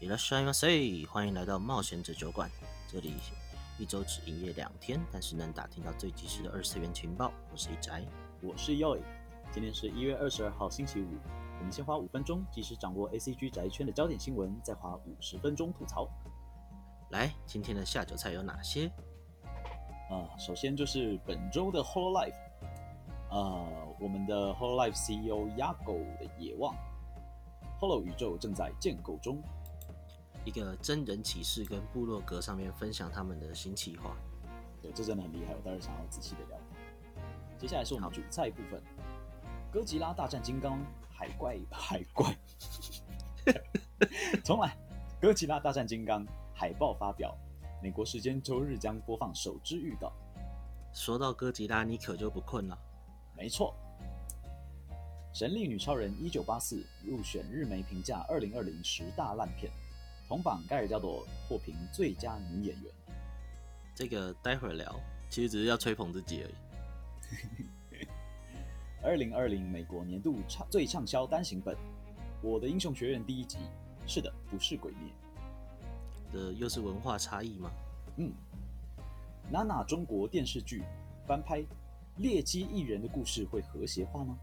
いらっしゃいませ，欢迎来到冒险者酒馆。这里一周只营业两天，但是能打听到最及时的二次元情报。我是一宅，我是 Yoy。今天是一月二十二号星期五，我们先花五分钟及时掌握 ACG 宅圈的焦点新闻，再花五十分钟吐槽。来，今天的下酒菜有哪些？啊、呃，首先就是本周的 Hololive，呃，我们的 Hololive CEO Yago 的野望，Holo 宇宙正在建构中。 一个真人启事跟部落格上面分享他们的新企划，对，这真的很厉害，我待会想要仔细的聊。接下来是我们主菜部分，哥吉拉大战金刚海怪 海怪，重来，哥吉拉大战金刚海报发表，美国时间周日将播放首支预告。说到哥吉拉，你可就不困了。没错，神力女超人一九八四入选日媒评价二零二零十大烂片。同榜盖尔加朵获评最佳女演员，这个待会儿聊，其实只是要吹捧自己而已。二零二零美国年度畅最畅销单行本《我的英雄学院》第一集，是的，不是鬼灭。的又是文化差异吗？嗯。娜娜中国电视剧翻拍《劣迹艺人的故事》会和谐化吗？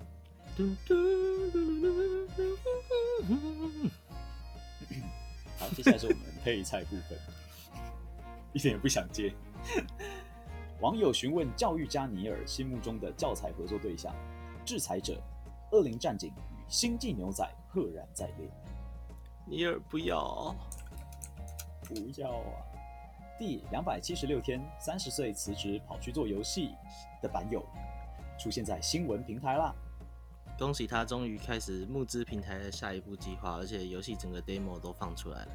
好，接下来是我们配菜部分，一点也不想接。网友询问教育家尼尔心目中的教材合作对象，制裁者、恶灵战警与星际牛仔赫然在列。尼尔不要，不要啊！第两百七十六天，三十岁辞职跑去做游戏的版友出现在新闻平台啦。恭喜他终于开始募资平台的下一步计划，而且游戏整个 demo 都放出来了。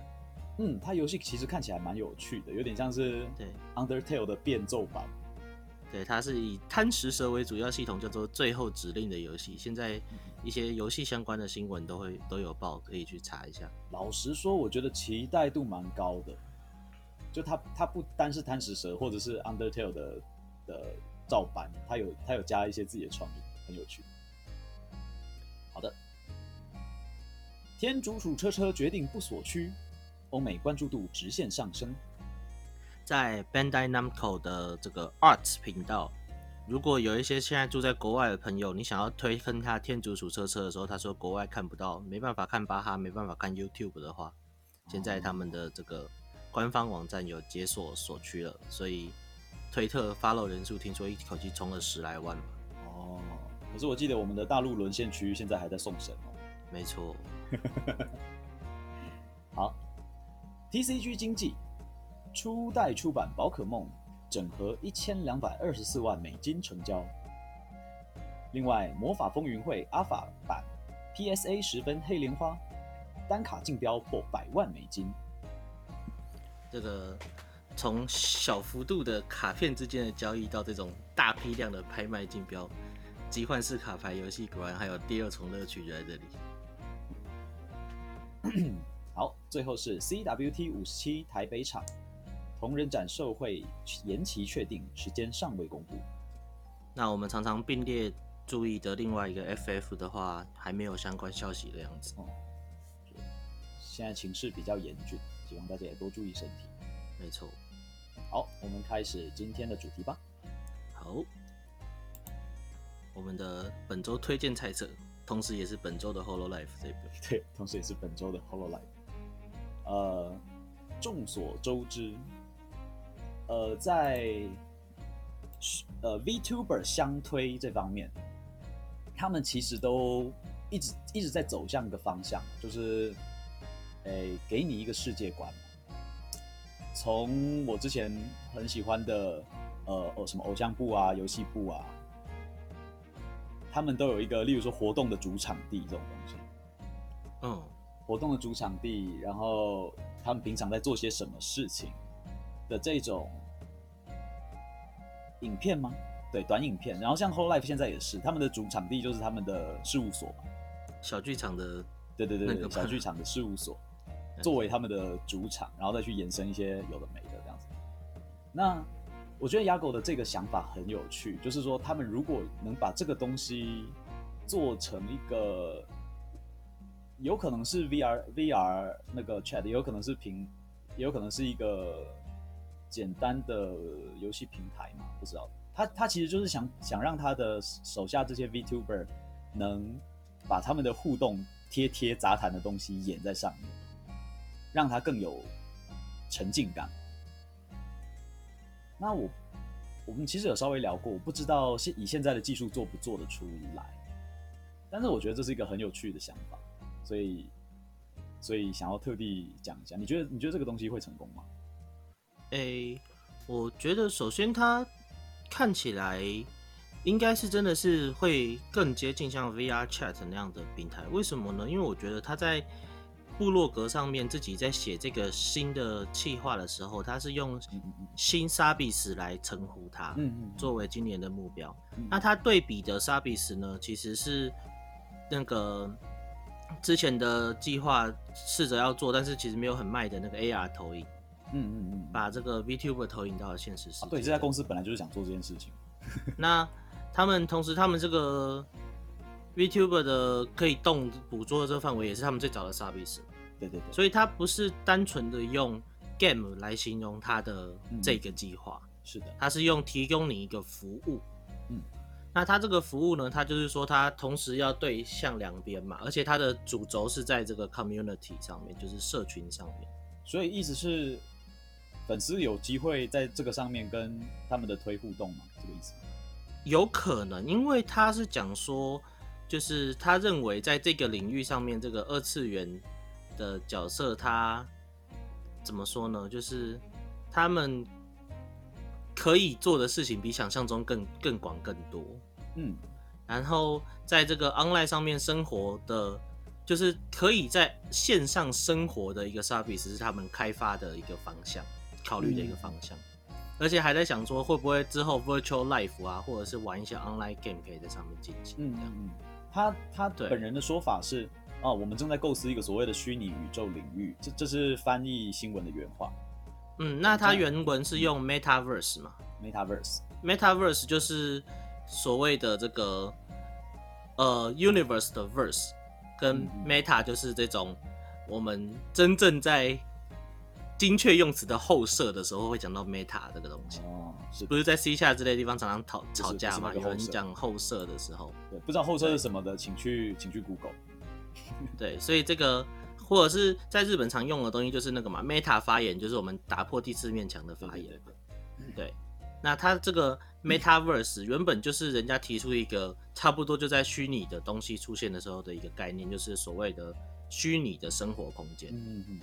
嗯，他游戏其实看起来蛮有趣的，有点像是对 Undertale 的变奏版。对，它是以贪食蛇为主要系统，叫做最后指令的游戏。现在一些游戏相关的新闻都会都有报，可以去查一下。老实说，我觉得期待度蛮高的。就它它不单是贪食蛇或者是 Undertale 的的照搬，它有它有加一些自己的创意，很有趣。好的，天竺鼠车车决定不锁区，欧美关注度直线上升。在 Bandai Namco 的这个 Arts 频道，如果有一些现在住在国外的朋友，你想要推坑他天竺鼠车车的时候，他说国外看不到，没办法看巴哈，没办法看 YouTube 的话，现在他们的这个官方网站有解锁锁区了，所以推特 follow 人数听说一口气冲了十来万。可是我记得我们的大陆沦陷区现在还在送审哦。没错。好，TCG 经济初代出版宝可梦整合一千两百二十四万美金成交。另外，魔法风云会 Alpha 版 PSA 十分黑莲花单卡竞标破百万美金。这个从小幅度的卡片之间的交易到这种大批量的拍卖竞标。集幻式卡牌游戏果然还有第二重乐趣就在这里。好，最后是 CWT 五十七台北场同人展售会延期确定，时间尚未公布。那我们常常并列注意的另外一个 FF 的话，还没有相关消息的样子。哦，现在情势比较严峻，希望大家也多注意身体。没错。好，我们开始今天的主题吧。好。我们的本周推荐菜色，同时也是本周的 Hololive 这部，对，同时也是本周的 Hololive。呃，众所周知，呃，在呃 VTuber 相推这方面，他们其实都一直一直在走向一个方向，就是，诶、给你一个世界观。从我之前很喜欢的，呃，哦，什么偶像部啊，游戏部啊。他们都有一个，例如说活动的主场地这种东西，嗯，活动的主场地，然后他们平常在做些什么事情的这种影片吗？对，短影片。然后像 Whole Life 现在也是，他们的主场地就是他们的事务所，小剧场的，对对对对，小剧场的事务所作为他们的主场，然后再去延伸一些有的没的这样子。那我觉得 Yago 的这个想法很有趣，就是说他们如果能把这个东西做成一个有可能是 VR VR 那个 chat，也有可能是平，也有可能是一个简单的游戏平台嘛，不知道。他他其实就是想想让他的手下这些 VTuber 能把他们的互动贴贴杂谈的东西演在上面，让他更有沉浸感。那我我们其实有稍微聊过，我不知道现以现在的技术做不做得出来，但是我觉得这是一个很有趣的想法，所以所以想要特地讲一下。你觉得你觉得这个东西会成功吗？诶、我觉得首先它。看起来应该是真的是会更接近像 VR Chat 那样的平台，为什么呢？因为我觉得它在部落格上面自己在写这个新的企划的时候，他是用新沙比斯来称呼它，作为今年的目标。那他对比的沙比斯呢，其实是那个之前的计划试着要做，但是其实没有很卖的那个 AR 投影。嗯嗯嗯，把这个 VTuber 投影到了现实世界。啊，对，这家公司本来就是想做这件事情。那他们同时，他们这个 VTuber 的可以动捕捉的这个范围，也是他们最早的 service。对对对。所以它不是单纯的用 game 来形容它的这个计划。嗯，是的。它是用提供你一个服务。嗯。那它这个服务呢，它就是说它同时要对向两边嘛，而且它的主轴是在这个 community 上面，就是社群上面。所以意思是。粉丝有机会在这个上面跟他们的推互动吗？这个意思？有可能，因为他是讲说，就是他认为在这个领域上面，这个二次元的角色，他怎么说呢？就是他们可以做的事情比想象中更更广更多。嗯，然后在这个 online 上面生活的，就是可以在线上生活的一个 service 是他们开发的一个方向。考虑的一个方向，嗯，而且还在想说会不会之后 virtual life 啊，或者是玩一些 online game 可以在上面进行。嗯嗯，他他本人的说法是，哦，我们正在构思一个所谓的虚拟宇宙领域，这这是翻译新闻的原话。嗯，那他原文是用 metaverse 嘛？metaverse，metaverse 就是所谓的这个呃 universe 的 verse，跟 meta 就是这种我们真正在。精确用词的后设的时候会讲到 meta 这个东西，哦，是不是在 C 下之类的地方常常吵吵架嘛？有人讲后设的时候，对，不知道后设是什么的，请去请去 Google。对，所以这个或者是在日本常用的东西就是那个嘛，meta 发言就是我们打破第四面墙的发言。对，那它这个 metaverse 原本就是人家提出一个差不多就在虚拟的东西出现的时候的一个概念，就是所谓的虚拟的生活空间。嗯嗯嗯。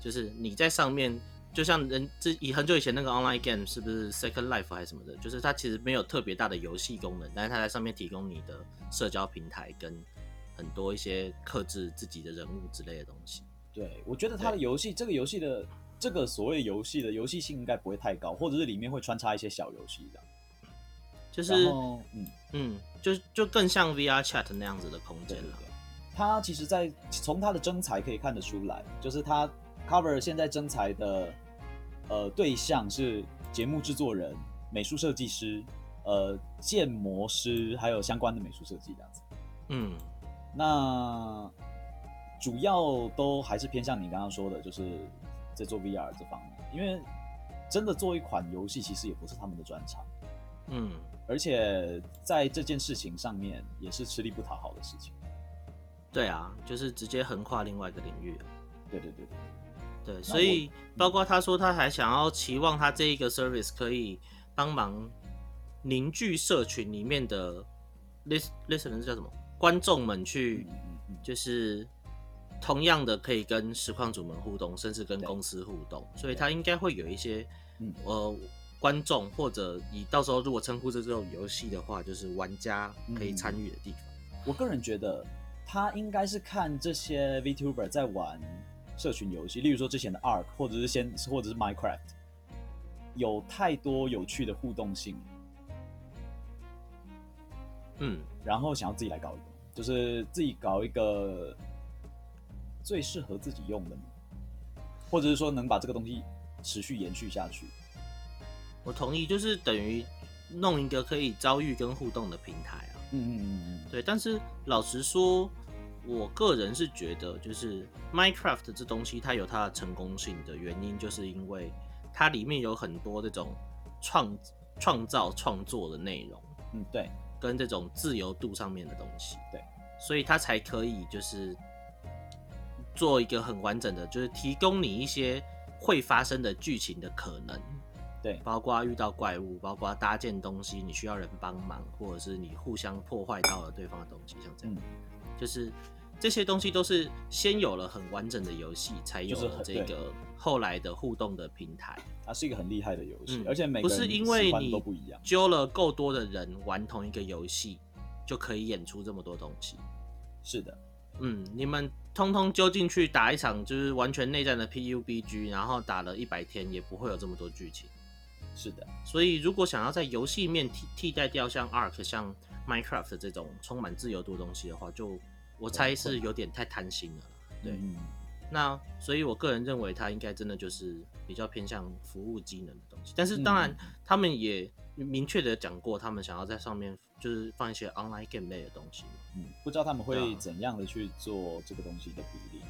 就是你在上面，就像人这以很久以前那个 online game 是不是 Second Life 还是什么的？就是它其实没有特别大的游戏功能，但是它在上面提供你的社交平台跟很多一些克制自己的人物之类的东西。对，我觉得它的游戏，这个游戏的这个所谓游戏的游戏性应该不会太高，或者是里面会穿插一些小游戏这样。就是嗯嗯，就就更像 VR Chat 那样子的空间了。它其实在从它的征才可以看得出来，就是它。Cover 现在征才的呃对象是节目制作人、美术设计师、呃建模师，还有相关的美术设计这样子。嗯，那主要都还是偏向你刚刚说的，就是在做 VR 这方面，因为真的做一款游戏其实也不是他们的专长。嗯，而且在这件事情上面也是吃力不讨好的事情。对啊，就是直接横跨另外一个领域。对对对对。对，所以包括他说他还想要期望他这一个 service 可以帮忙凝聚社群里面的 list listener 叫什么？观众们去，就是同样的可以跟实况主们互动，甚至跟公司互动，所以他应该会有一些呃观众或者以到时候如果称呼这种游戏的话，就是玩家可以参与的地方。我个人觉得他应该是看这些 VTuber 在玩。社群游戏，例如说之前的 Ark，或者是先，或者是 Minecraft，有太多有趣的互动性，嗯，然后想要自己来搞一个，就是自己搞一个最适合自己用的，或者是说能把这个东西持续延续下去。我同意，就是等于弄一个可以遭遇跟互动的平台啊。嗯嗯嗯嗯，对。但是老实说。我个人是觉得，就是 Minecraft 这东西它有它的成功性的原因，就是因为它里面有很多这种创创造创作的内容，嗯，对，跟这种自由度上面的东西，对，所以它才可以就是做一个很完整的，就是提供你一些会发生的剧情的可能。对，包括遇到怪物，包括搭建东西，你需要人帮忙，或者是你互相破坏到了对方的东西，像这样，嗯、就是这些东西都是先有了很完整的游戏，才有了这个后来的互动的平台。它是一个很厉害的游戏，嗯、而且每个不是因为你揪了够多的人玩同一个游戏，就可以演出这么多东西。是的，嗯，你们通通揪进去打一场就是完全内战的 PUBG，然后打了一百天，也不会有这么多剧情。是的，所以如果想要在游戏面替替代掉像 Ark、像 Minecraft 这种充满自由度的东西的话，就我猜是有点太贪心了。对，嗯、那所以我个人认为它应该真的就是比较偏向服务机能的东西。但是当然，他们也明确的讲过，他们想要在上面就是放一些 online game 类的东西。嗯，不知道他们会怎样的去做这个东西的比例。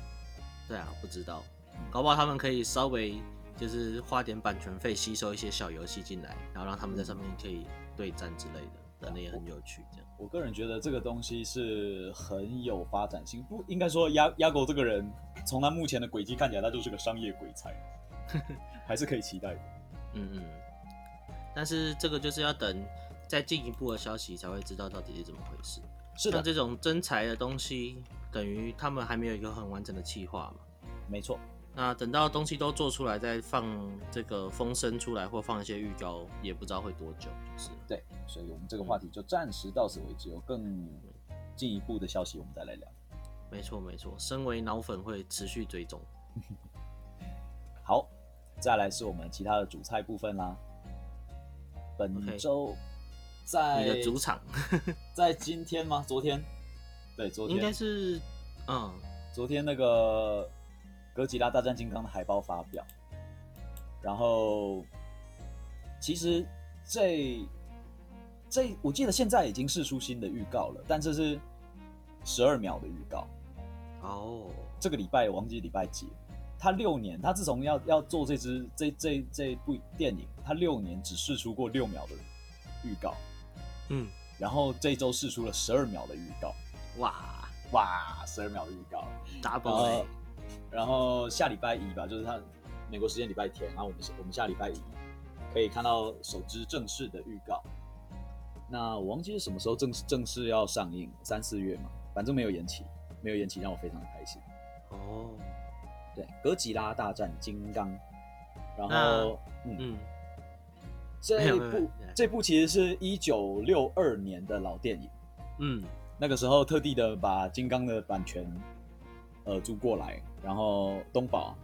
对啊，不知道，搞不好他们可以稍微。就是花点版权费，吸收一些小游戏进来，然后让他们在上面可以对战之类的，可能也很有趣。这样，我个人觉得这个东西是很有发展性。不应该说亚亚狗这个人，从他目前的轨迹看起来，他就是个商业鬼才，还是可以期待的。嗯嗯。但是这个就是要等再进一步的消息才会知道到底是怎么回事。是的。像这种真才的东西，等于他们还没有一个很完整的计划嘛？没错。那等到东西都做出来，再放这个风声出来，或放一些预告，也不知道会多久。就是对，所以我们这个话题就暂时到此为止，有更进一步的消息我们再来聊。没错没错，身为脑粉会持续追踪。好，再来是我们其他的主菜部分啦。本周在你的主场，在今天吗？昨天？对，昨天应该是嗯，昨天那个。哥吉拉大战金刚的海报发表，然后其实这这我记得现在已经试出新的预告了，但这是十二秒的预告。哦，这个礼拜我忘记礼拜几，他六年，他自从要要做这支这这这部电影，他六年只试出过六秒的预告。嗯，然后这周试出了十二秒的预告。哇哇，十二秒的预告，double。然后下礼拜一吧，就是他美国时间礼拜天，然后我们我们下礼拜一可以看到首支正式的预告。那我忘记是什么时候正式正式要上映，三四月嘛，反正没有延期，没有延期让我非常的开心。哦，对，哥吉拉大战金刚，然后嗯，嗯这一部这部其实是一九六二年的老电影，嗯，那个时候特地的把金刚的版权呃租过来。然后东宝，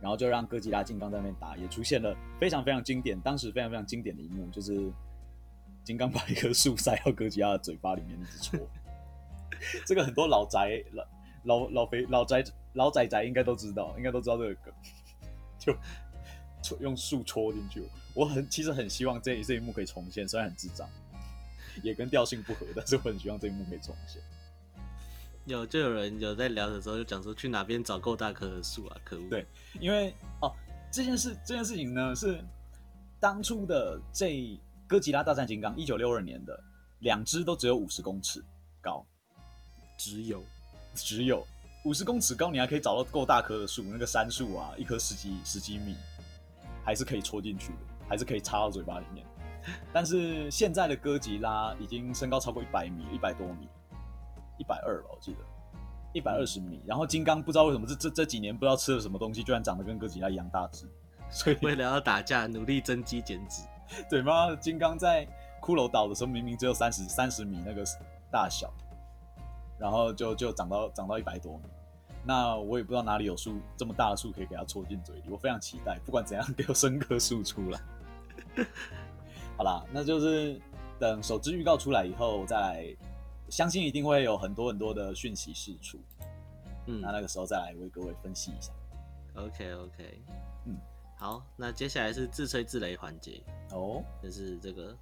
然后就让哥吉拉、金刚在那边打，也出现了非常非常经典，当时非常非常经典的一幕，就是金刚把一棵树塞到哥吉拉的嘴巴里面一直戳。这个很多老宅、老老老肥、老宅、老宅宅应该都知道，应该都知道这个梗，就戳用树戳进去。我很其实很希望这这一幕可以重现，虽然很智障，也跟调性不合，但是我很希望这一幕可以重现。有就有人有在聊的时候就讲说，去哪边找够大棵的树啊？可恶！对，因为哦，这件事这件事情呢是当初的这哥吉拉大战金刚一九六二年的两只都只有五十公尺高，只有只有五十公尺高，你还可以找到够大棵的树，那个杉树啊，一棵十几十几米，还是可以戳进去的，还是可以插到嘴巴里面。但是现在的哥吉拉已经身高超过一百米，一百多米。一百二吧，我记得一百二十米。然后金刚不知道为什么这这这几年不知道吃了什么东西，居然长得跟哥吉拉一样大只。所以 为了要打架，努力增肌减脂。对吗？金刚在骷髅岛的时候明明只有三十三十米那个大小，然后就就长到长到一百多米。那我也不知道哪里有树这么大的树可以给它戳进嘴里。我非常期待，不管怎样给我生棵树出来。好啦，那就是等首支预告出来以后再来。相信一定会有很多很多的讯息释出，嗯，那那个时候再来为各位分析一下。OK OK，嗯，好，那接下来是自吹自擂环节哦，就是这个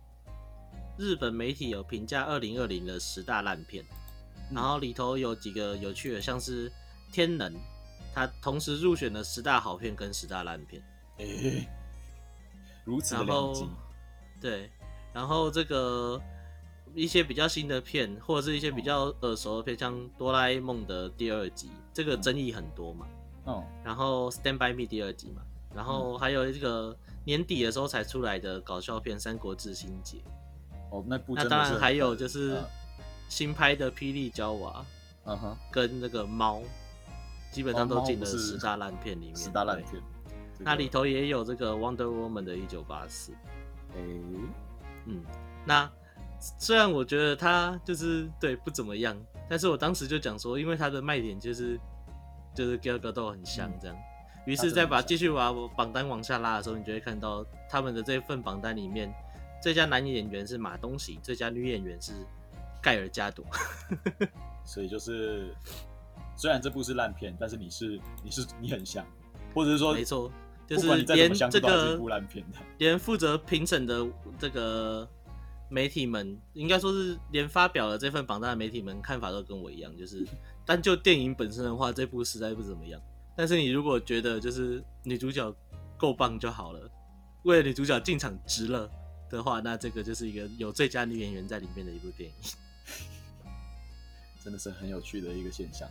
日本媒体有评价二零二零的十大烂片，然后里头有几个有趣的，像是《天能》，它同时入选了十大好片跟十大烂片。哎、欸，如此的然后，对，然后这个一些比较新的片，或者是一些比较耳熟的片，像《哆啦 A 梦》的第二集，这个争议很多嘛。哦。然后《Stand by Me》第二集嘛，然后还有这个年底的时候才出来的搞笑片《三国志新解》。哦，那部那当然还有就是新拍的《霹雳娇娃》，嗯哼，跟那个猫，基本上都进了十大烂片里面。十大烂片。那里头也有这个 Wonder Woman 的《一九八四》。嗯，那虽然我觉得他就是对不怎么样，但是我当时就讲说，因为他的卖点就是就是 Gal Gadot 很像这样，于、嗯、是再把继续把榜单往下拉的时候，你就会看到他们的这份榜单里面。最佳男演员是马东锡，最佳女演员是盖尔加朵。所以就是，虽然这部是烂片，但是你是你是你很像，或者是说，没错，就是连这个烂片的，连负责评审的这个媒体们，应该说是连发表了这份榜单的媒体们看法都跟我一样，就是 单就电影本身的话，这部实在不怎么样。但是你如果觉得就是女主角够棒就好了，为了女主角进场值了。的话，那这个就是一个有最佳女演员在里面的一部电影，真的是很有趣的一个现象。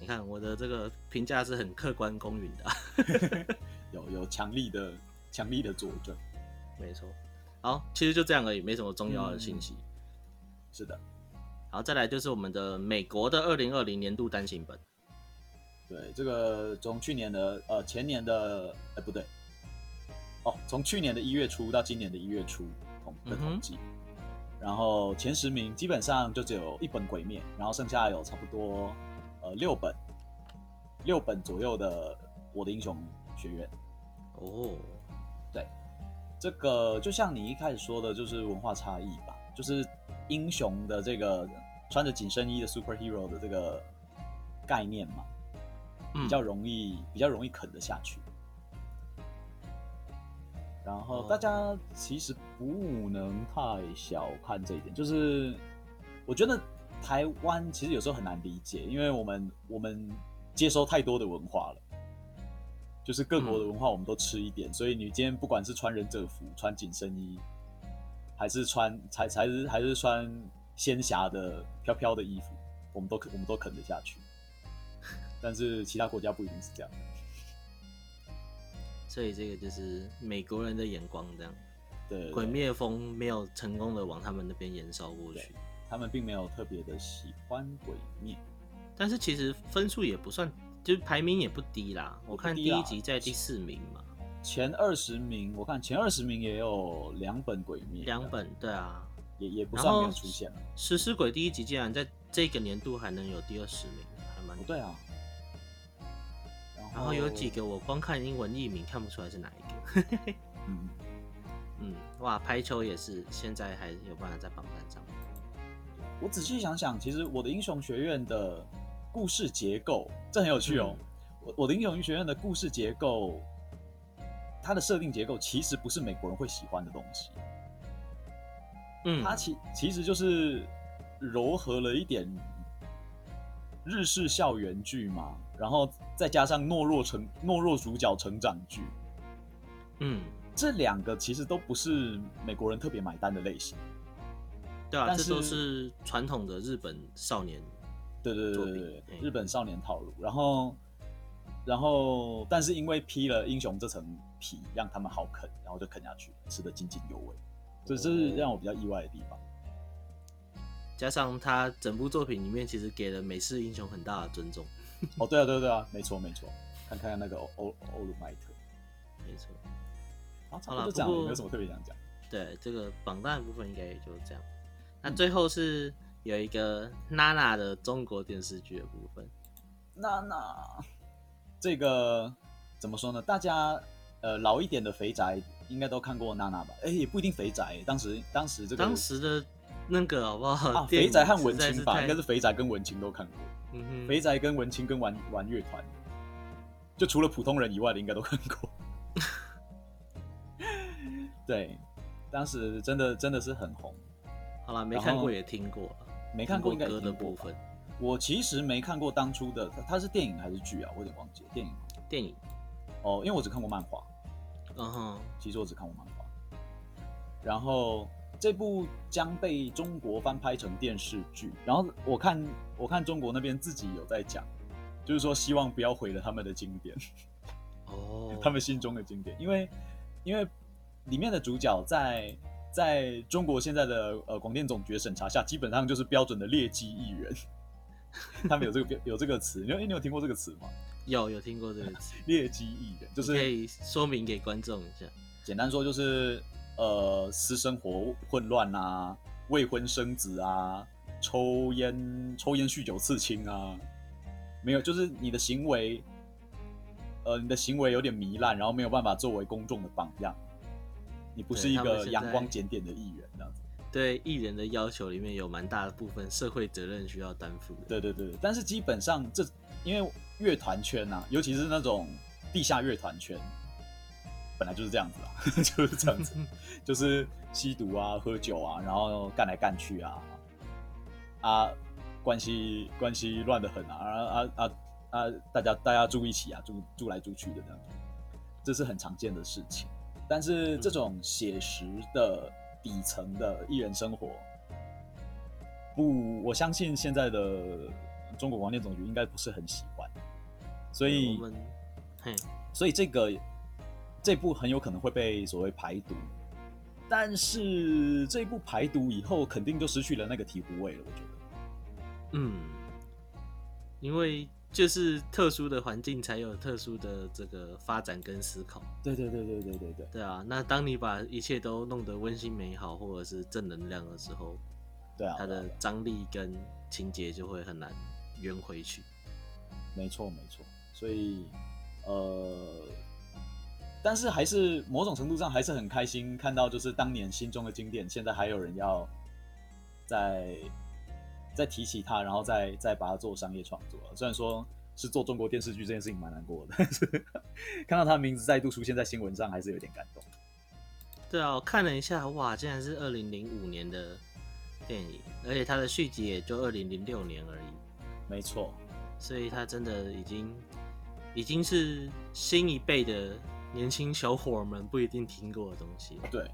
你看我的这个评价是很客观公允的，啊 有，有有强力的强力的佐证。没错，好，其实就这样而已，没什么重要的信息。嗯、是的，好，再来就是我们的美国的二零二零年度单行本。对，这个从去年的呃前年的哎不对。哦，从去年的一月初到今年的一月初统的统计，嗯，然后前十名基本上就只有一本《鬼灭》，然后剩下有差不多呃六本六本左右的《我的英雄学院》。哦，对，这个就像你一开始说的，就是文化差异吧，就是英雄的这个穿着紧身衣的 superhero 的这个概念嘛，比较容易，嗯，比较容易啃得下去。然后大家其实不能太小看这一点，就是我觉得台湾其实有时候很难理解，因为我们我们接收太多的文化了，就是各国的文化我们都吃一点，所以你今天不管是穿忍者服、穿紧身衣，还是穿才才是还是穿仙侠的飘飘的衣服，我们都我们都啃得下去，但是其他国家不一定是这样。所以这个就是美国人的眼光，这样。对，对，对，鬼灭风没有成功的往他们那边延烧过去。他们并没有特别的喜欢鬼灭，但是其实分数也不算，就是排名也不低啦。我看第一集在第四名嘛。前二十名，我看前二十名也有两本鬼灭。两本，对啊，也也不算没有出现了。食尸鬼第一集竟然在这个年度还能有第二十名，还蛮不对啊。然后有几个我光看英文译名看不出来是哪一个。嗯 嗯，哇，排球也是现在还有办法在榜单上。我仔细想想，其实我的英雄学院的故事结构这很有趣哦。我、嗯、我的英雄学院的故事结构，它的设定结构其实不是美国人会喜欢的东西。嗯，它其其实就是柔和了一点日式校园剧嘛。然后再加上懦弱成懦弱主角成长剧，嗯，这两个其实都不是美国人特别买单的类型。对啊，这都是传统的日本少年，对对对对对，日本少年套路。然后，然后，但是因为披了英雄这层皮，让他们好啃，然后就啃下去，吃的津津有味。这是让我比较意外的地方。加上他整部作品里面，其实给了美式英雄很大的尊重。哦，对啊，对啊，对啊，没错，没错。看看那个欧欧欧鲁麦特，没错。好，差不多这样，没有什么特别想讲。对，这个榜单的部分应该也就这样。那最后是有一个娜娜的中国电视剧的部分。娜娜，这个怎么说呢？大家呃老一点的肥宅应该都看过娜娜吧？哎，也不一定肥宅。当时当时这个当时的那个好不好？啊，肥宅和文青吧，应该是肥宅跟文青都看过。肥宅跟文青跟玩玩乐团，就除了普通人以外的，应该都看过。对，当时真的真的是很红。好了，没看过也听过，没看过应该歌的部分。我其实没看过当初的，它是电影还是剧啊？我有点忘记了。电影，电影。哦，因为我只看过漫画。嗯哼，其实我只看过漫画。然后这部将被中国翻拍成电视剧。然后我看，我看中国那边自己有在讲，就是说希望不要毁了他们的经典。哦，他们心中的经典，因为因为里面的主角在在中国现在的呃广电总局审查下，基本上就是标准的劣迹艺人。他们有这个有这个词，你有你有听过这个词吗？有有听过这个词，劣迹艺人就是可以说明给观众一下。简单说就是呃私生活混乱啊，未婚生子啊，抽烟抽烟酗酒刺青啊，没有就是你的行为，呃你的行为有点糜烂，然后没有办法作为公众的榜样，你不是一个阳光检点的艺人这样子。对艺人的要求里面有蛮大的部分社会责任需要担负的。对对对，但是基本上这因为乐团圈啊，尤其是那种地下乐团圈，本来就是这样子啊，就是这样子，就是吸毒啊、喝酒啊，然后干来干去啊，啊，关系关系乱得很啊，啊啊啊啊，大家大家住一起啊，住住来住去的这样，这是很常见的事情。但是这种写实的。底层的艺人生活，不，我相信现在的中国广电总局应该不是很喜欢，所以，所以这个这部很有可能会被所谓排毒，但是这一部排毒以后，肯定就失去了那个醍醐味了，我觉得，嗯，因为。就是特殊的环境才有特殊的这个发展跟思考。对对对对对对对。对啊，那当你把一切都弄得温馨美好或者是正能量的时候，对啊，它的张力跟情节就会很难圆回去。没错没错，所以呃，但是还是某种程度上还是很开心看到，就是当年心中的经典，现在还有人要在。再提起他，然后再再把它做商业创作。虽然说是做中国电视剧这件事情蛮难过的，但是 看到他的名字再度出现在新闻上，还是有点感动。对啊，我看了一下，哇，竟然是二零零五年的电影，而且它的续集也就二零零六年而已。没错，所以他真的已经已经是新一辈的年轻小伙们不一定听过的东西。对，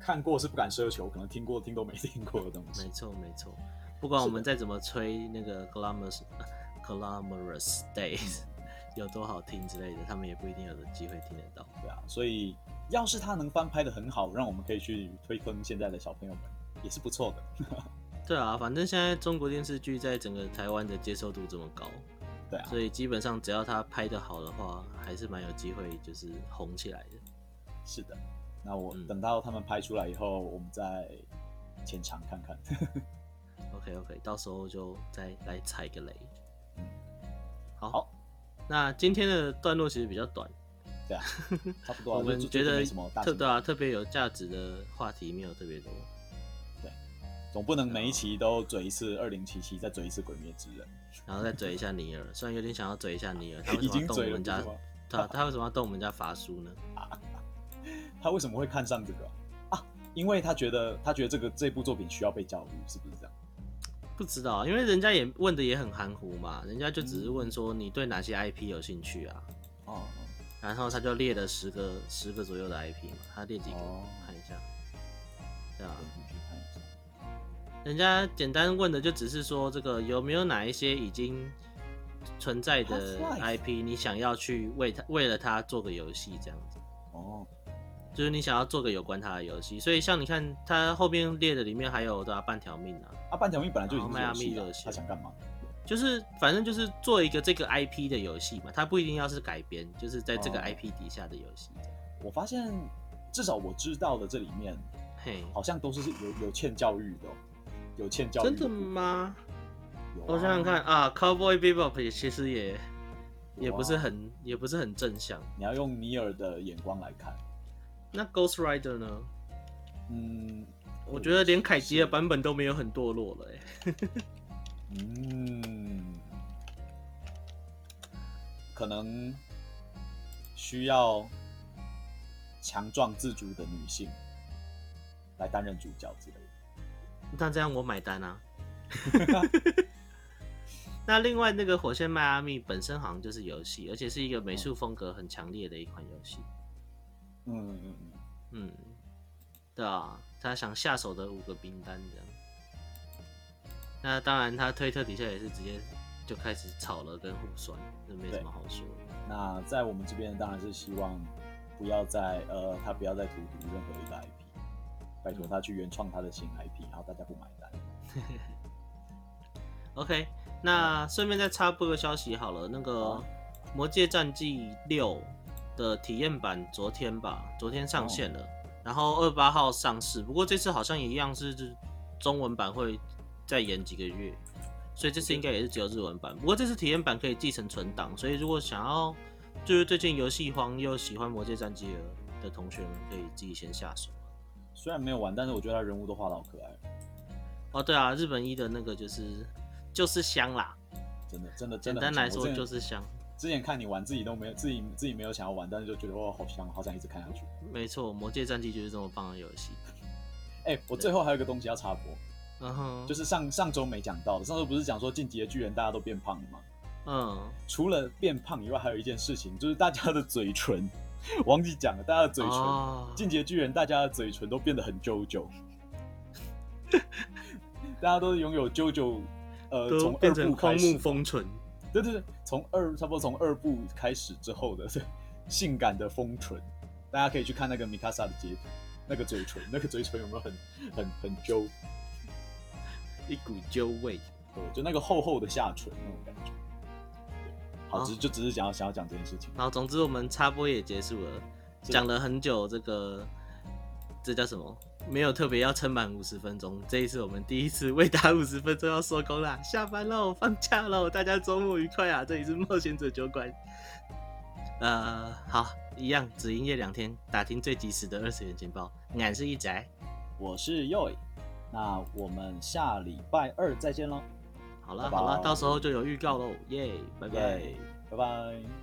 看过是不敢奢求，可能听过听都没听过的东西。没错，没错。不管我们再怎么吹那个 glamorous glamorous days 有多好听之类的，他们也不一定有的机会听得到。对啊，所以要是他能翻拍的很好，让我们可以去推坑现在的小朋友们，也是不错的。对啊，反正现在中国电视剧在整个台湾的接受度这么高，对啊，所以基本上只要他拍的好的话，还是蛮有机会就是红起来的。是的，那我等到他们拍出来以后，嗯、我们再浅尝看看。OK OK，到时候就再来踩个雷。好，好，那今天的段落其实比较短，对啊，差不多。我们觉得特对啊，特别有价值的话题没有特别多。对，总不能每一期都嘴一次二零七七，再嘴一次鬼灭之刃，然后再嘴一下尼尔。虽然有点想要嘴一下尼尔，他为什么要动我们家？他他为什么要动我们家法叔呢？他为什么会看上这个啊？因为他觉得他觉得这个这部作品需要被教育，是不是这样？不知道，因为人家也问的也很含糊嘛，人家就只是问说你对哪些 IP 有兴趣啊？哦，然后他就列了十个十个左右的 IP 嘛，他列几个看一下，对啊，人家简单问的就只是说这个有没有哪一些已经存在的 IP，你想要去为他为了他做个游戏这样子。哦。就是你想要做个有关他的游戏，所以像你看他后面列的里面还有对吧？半条命啊，啊半条命本来就已经是游戏了，他想干嘛？就是反正就是做一个这个 IP 的游戏嘛，他不一定要是改编，就是在这个 IP 底下的游戏。哦。我发现至少我知道的这里面，嘿，好像都是有有欠教育的，有欠教育的。真的吗？我想想看啊，Cowboy Bebop 也其实也也不是很也不是很正向，你要用尼尔的眼光来看。那 Ghost Rider 呢？嗯，我觉得连凯吉的版本都没有很堕落了，哎。嗯，可能需要强壮自主的女性来担任主角之类的。那这样我买单啊！那另外那个火线迈阿密本身好像就是游戏，而且是一个美术风格很强烈的一款游戏。嗯嗯嗯嗯，对啊，他想下手的五个兵单这样。那当然，他推特底下也是直接就开始炒了跟互酸，这没什么好说。那在我们这边当然是希望不要再呃，他不要再荼毒任何一个 IP，拜托他去原创他的新 IP，然后大家不买单。OK。那顺便再插播个消息好了，那个《魔界战记六》的体验版昨天吧，昨天上线了，然后二八号上市。不过这次好像也一样是中文版会再延几个月，所以这次应该也是只有日文版。不过这次体验版可以继承存档，所以如果想要就是最近游戏荒又喜欢《魔界战记》的同学们，可以自己先下手。虽然没有玩，但是我觉得他人物都画的好可爱。哦，对啊，日本一的那个就是。就是香啦，真的真的真的。简单来说就是香。之前看你玩，自己都没有自己自己没有想要玩，但是就觉得哇好香，好想一直看下去。没错，《魔界战记》就是这么棒的游戏。哎、欸，我最后还有一个东西要插播，嗯哼，就是上上周没讲到的，上周不是讲说进击的巨人大家都变胖了吗？嗯，除了变胖以外，还有一件事情就是大家的嘴唇，忘记讲了，大家的嘴唇，进击的巨人大家的嘴唇都变得很 JoJo，大家都拥有 JoJo。呃，从二部开始，封唇，对对对，从二差不多从二部开始之后的性感的丰唇，大家可以去看那个米卡萨的截图，那个嘴唇，那个嘴唇有没有很很很揪，一股揪味，对，就那个厚厚的下唇那种感觉。好，只就只是想要想要讲这件事情。好，总之我们插播也结束了，讲了很久这个。这叫什么？没有特别要撑满五十分钟。这一次我们第一次未达 五十分钟要收工啦，下班喽，放假喽，大家周末愉快啊！这里是冒险者酒馆。呃，好，一样只营业两天，打听最及时的二次元情报。俺是一宅，我是 Yoy，那我们下礼拜二再见喽。好了好了，到时候就有预告喽，耶，拜拜，拜拜。